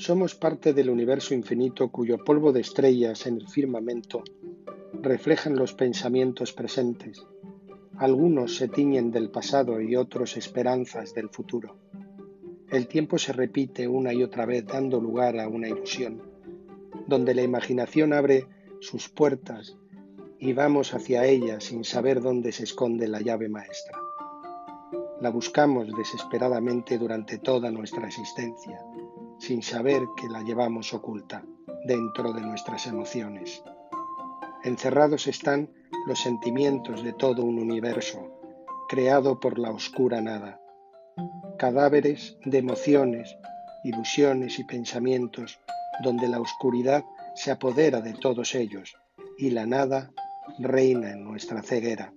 Somos parte del universo infinito cuyo polvo de estrellas en el firmamento reflejan los pensamientos presentes. Algunos se tiñen del pasado y otros esperanzas del futuro. El tiempo se repite una y otra vez dando lugar a una ilusión, donde la imaginación abre sus puertas y vamos hacia ella sin saber dónde se esconde la llave maestra. La buscamos desesperadamente durante toda nuestra existencia, sin saber que la llevamos oculta dentro de nuestras emociones. Encerrados están los sentimientos de todo un universo, creado por la oscura nada. Cadáveres de emociones, ilusiones y pensamientos, donde la oscuridad se apodera de todos ellos y la nada reina en nuestra ceguera.